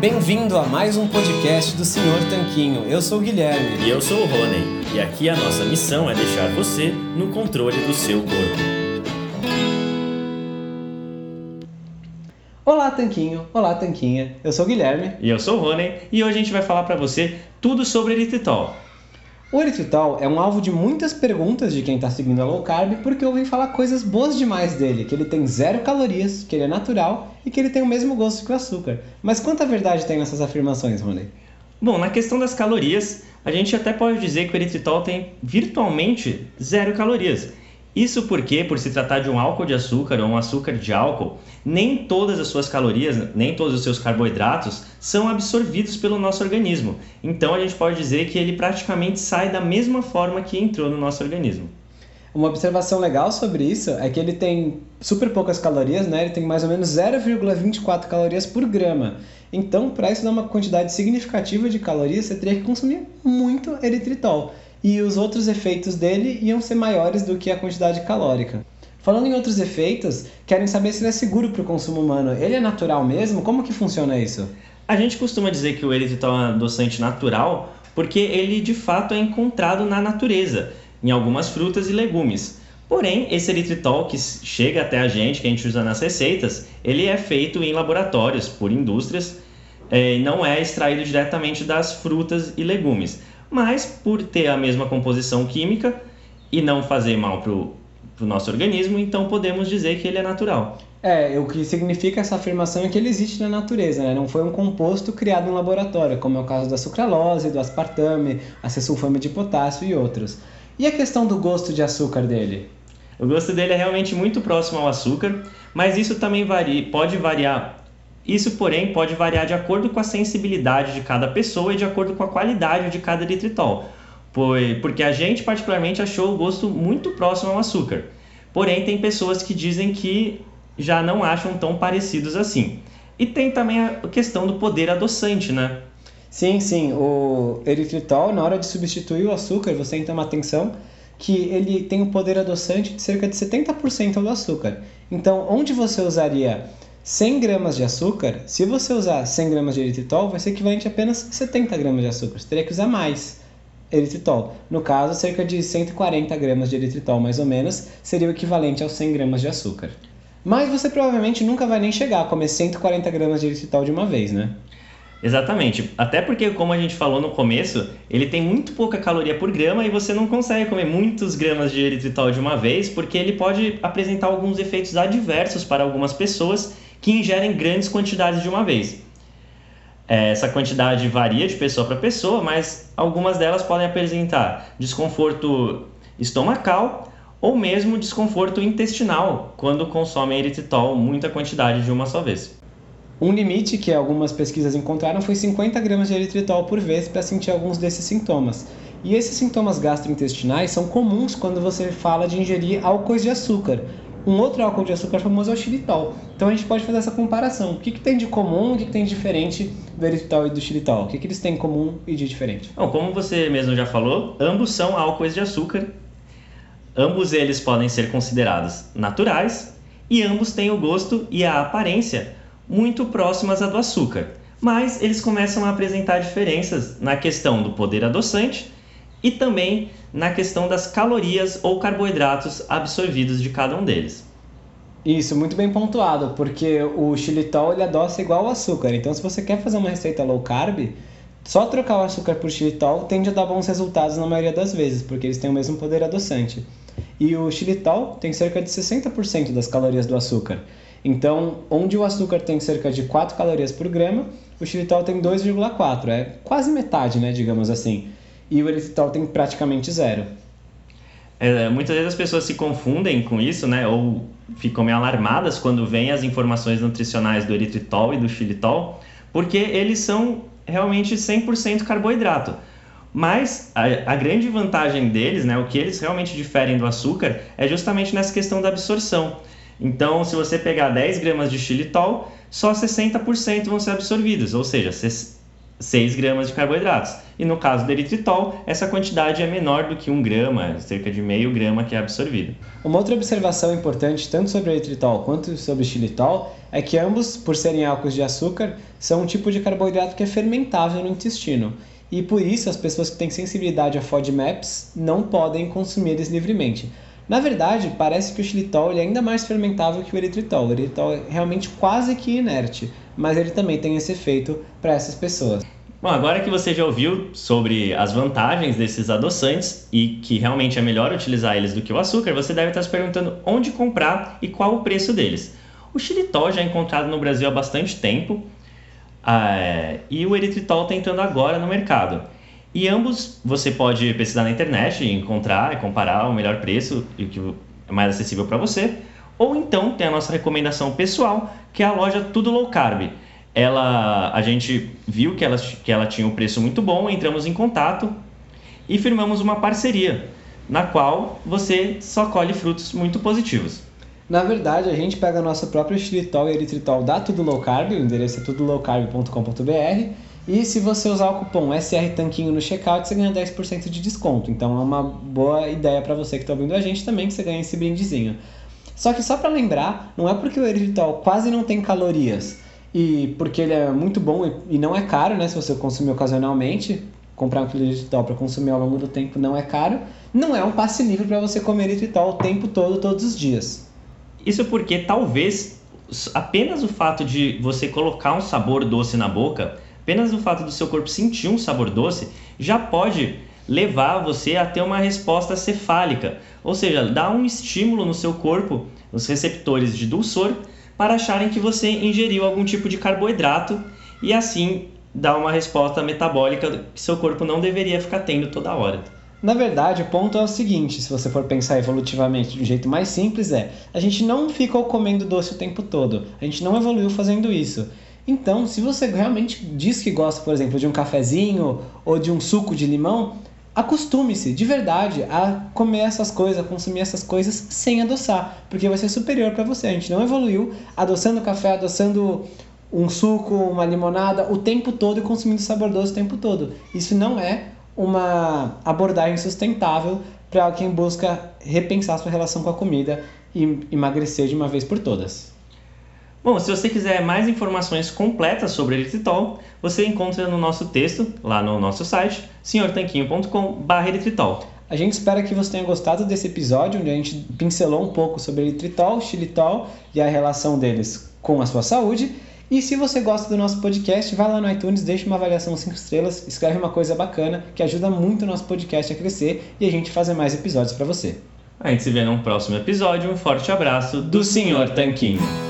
Bem-vindo a mais um podcast do Senhor Tanquinho. Eu sou o Guilherme. E eu sou o Rony. E aqui a nossa missão é deixar você no controle do seu corpo. Olá, Tanquinho. Olá, Tanquinha. Eu sou o Guilherme. E eu sou o Rony. E hoje a gente vai falar para você tudo sobre eritritol. O eritritol é um alvo de muitas perguntas de quem está seguindo a low carb porque ouvem falar coisas boas demais dele, que ele tem zero calorias, que ele é natural e que ele tem o mesmo gosto que o açúcar. Mas quanta verdade tem nessas afirmações, Rony? Bom, na questão das calorias, a gente até pode dizer que o eritritol tem virtualmente zero calorias. Isso porque, por se tratar de um álcool de açúcar ou um açúcar de álcool, nem todas as suas calorias, nem todos os seus carboidratos são absorvidos pelo nosso organismo. Então a gente pode dizer que ele praticamente sai da mesma forma que entrou no nosso organismo. Uma observação legal sobre isso é que ele tem super poucas calorias, né? Ele tem mais ou menos 0,24 calorias por grama. Então, para isso dar uma quantidade significativa de calorias, você teria que consumir muito eritritol e os outros efeitos dele iam ser maiores do que a quantidade calórica. Falando em outros efeitos, querem saber se ele é seguro para o consumo humano. Ele é natural mesmo? Como que funciona isso? A gente costuma dizer que o eritritol é um adoçante natural porque ele de fato é encontrado na natureza, em algumas frutas e legumes. Porém, esse eritritol que chega até a gente, que a gente usa nas receitas, ele é feito em laboratórios por indústrias eh, e não é extraído diretamente das frutas e legumes mas por ter a mesma composição química e não fazer mal para o nosso organismo, então podemos dizer que ele é natural. É, o que significa essa afirmação é que ele existe na natureza, né? não foi um composto criado em laboratório, como é o caso da sucralose, do aspartame, acesulfame de potássio e outros. E a questão do gosto de açúcar dele? O gosto dele é realmente muito próximo ao açúcar, mas isso também varia, pode variar isso, porém, pode variar de acordo com a sensibilidade de cada pessoa e de acordo com a qualidade de cada eritritol, porque a gente particularmente achou o gosto muito próximo ao açúcar. Porém, tem pessoas que dizem que já não acham tão parecidos assim. E tem também a questão do poder adoçante, né? Sim, sim. O eritritol, na hora de substituir o açúcar, você tem que tomar atenção que ele tem um poder adoçante de cerca de 70% do açúcar. Então, onde você usaria 100 gramas de açúcar, se você usar 100 gramas de eritritol, vai ser equivalente a apenas 70 gramas de açúcar. Você teria que usar mais eritritol. No caso, cerca de 140 gramas de eritritol, mais ou menos, seria o equivalente aos 100 gramas de açúcar. Mas você provavelmente nunca vai nem chegar a comer 140 gramas de eritritol de uma vez, né? Exatamente. Até porque, como a gente falou no começo, ele tem muito pouca caloria por grama e você não consegue comer muitos gramas de eritritol de uma vez, porque ele pode apresentar alguns efeitos adversos para algumas pessoas que ingerem grandes quantidades de uma vez. É, essa quantidade varia de pessoa para pessoa, mas algumas delas podem apresentar desconforto estomacal ou mesmo desconforto intestinal quando consomem eritritol muita quantidade de uma só vez. Um limite que algumas pesquisas encontraram foi 50 gramas de eritritol por vez para sentir alguns desses sintomas. E esses sintomas gastrointestinais são comuns quando você fala de ingerir álcoois de açúcar, um outro álcool de açúcar famoso é o xilitol. Então a gente pode fazer essa comparação. O que, que tem de comum, o que, que tem de diferente do eritritol e do xilitol? O que, que eles têm em comum e de diferente? Bom, como você mesmo já falou, ambos são álcoois de açúcar. Ambos eles podem ser considerados naturais e ambos têm o gosto e a aparência muito próximas à do açúcar. Mas eles começam a apresentar diferenças na questão do poder adoçante e também na questão das calorias ou carboidratos absorvidos de cada um deles. Isso, muito bem pontuado, porque o xilitol ele adoça igual ao açúcar. Então, se você quer fazer uma receita low carb, só trocar o açúcar por xilitol tende a dar bons resultados na maioria das vezes, porque eles têm o mesmo poder adoçante. E o xilitol tem cerca de 60% das calorias do açúcar. Então, onde o açúcar tem cerca de 4 calorias por grama, o xilitol tem 2,4, é quase metade, né, digamos assim. E o eritritol tem praticamente zero. É, muitas vezes as pessoas se confundem com isso, né? Ou ficam meio alarmadas quando vêm as informações nutricionais do eritritol e do xilitol, porque eles são realmente 100% carboidrato. Mas a, a, grande vantagem deles, né, o que eles realmente diferem do açúcar, é justamente nessa questão da absorção. Então, se você pegar 10 gramas de xilitol, só 60% vão ser absorvidos, ou seja, 6 gramas de carboidratos. E no caso do eritritol, essa quantidade é menor do que 1 grama, cerca de meio grama que é absorvido. Uma outra observação importante, tanto sobre o eritritol quanto sobre o xilitol, é que ambos, por serem álcools de açúcar, são um tipo de carboidrato que é fermentável no intestino. E por isso as pessoas que têm sensibilidade a FODMAPs não podem consumir eles livremente. Na verdade, parece que o xilitol é ainda mais fermentável que o eritritol. O eritritol é realmente quase que inerte, mas ele também tem esse efeito para essas pessoas. Bom, agora que você já ouviu sobre as vantagens desses adoçantes e que realmente é melhor utilizar eles do que o açúcar, você deve estar se perguntando onde comprar e qual o preço deles. O xilitol já é encontrado no Brasil há bastante tempo é, e o eritritol está entrando agora no mercado. E ambos você pode pesquisar na internet e encontrar e comparar o melhor preço e o que é mais acessível para você. Ou então tem a nossa recomendação pessoal, que é a loja Tudo Low Carb ela, a gente viu que ela, que ela tinha um preço muito bom, entramos em contato e firmamos uma parceria, na qual você só colhe frutos muito positivos. Na verdade, a gente pega nosso próprio xilitol e eritritol da Tudo Low Carb, o endereço é tudolowcarb.com.br, e se você usar o cupom SR Tanquinho no checkout, você ganha 10% de desconto. Então é uma boa ideia para você que está ouvindo a gente também, que você ganha esse brindezinho. Só que só para lembrar, não é porque o eritritol quase não tem calorias, e porque ele é muito bom e, não é caro, né? Se você consumir ocasionalmente, comprar um quilo de eritritol para consumir ao longo do tempo não é caro. Não é um passe livre para você comer eritritol o tempo todo, todos os dias. Isso porque talvez apenas o fato de você colocar um sabor doce na boca, apenas o fato do seu corpo sentir um sabor doce, já pode levar você a ter uma resposta cefálica, ou seja, dar um estímulo no seu corpo, nos receptores de dulçor, para acharem que você ingeriu algum tipo de carboidrato e assim dar uma resposta metabólica que seu corpo não deveria ficar tendo toda hora. Na verdade, o ponto é o seguinte: se você for pensar evolutivamente de um jeito mais simples, é a gente não ficou comendo doce o tempo todo, a gente não evoluiu fazendo isso. Então, se você realmente diz que gosta, por exemplo, de um cafezinho ou de um suco de limão, acostume-se de verdade a comer essas coisas, a consumir essas coisas sem adoçar, porque vai ser superior para você. A gente não evoluiu adoçando café, adoçando um suco, uma limonada o tempo todo e consumindo sabor doce o tempo todo. Isso não é uma abordagem sustentável para quem busca repensar sua relação com a comida e emagrecer de uma vez por todas. Bom, se você quiser mais informações completas sobre eritritol, você encontra no nosso texto, lá no nosso site, senhortanquinho.com.br A gente espera que você tenha gostado desse episódio, onde a gente pincelou um pouco sobre eritritol, xilitol e a relação deles com a sua saúde. E se você gosta do nosso podcast, vai lá no iTunes, deixa uma avaliação 5 estrelas, escreve uma coisa bacana, que ajuda muito o nosso podcast a crescer e a gente fazer mais episódios para você. A gente se vê num próximo episódio. Um forte abraço do, do Senhor Tanquinho.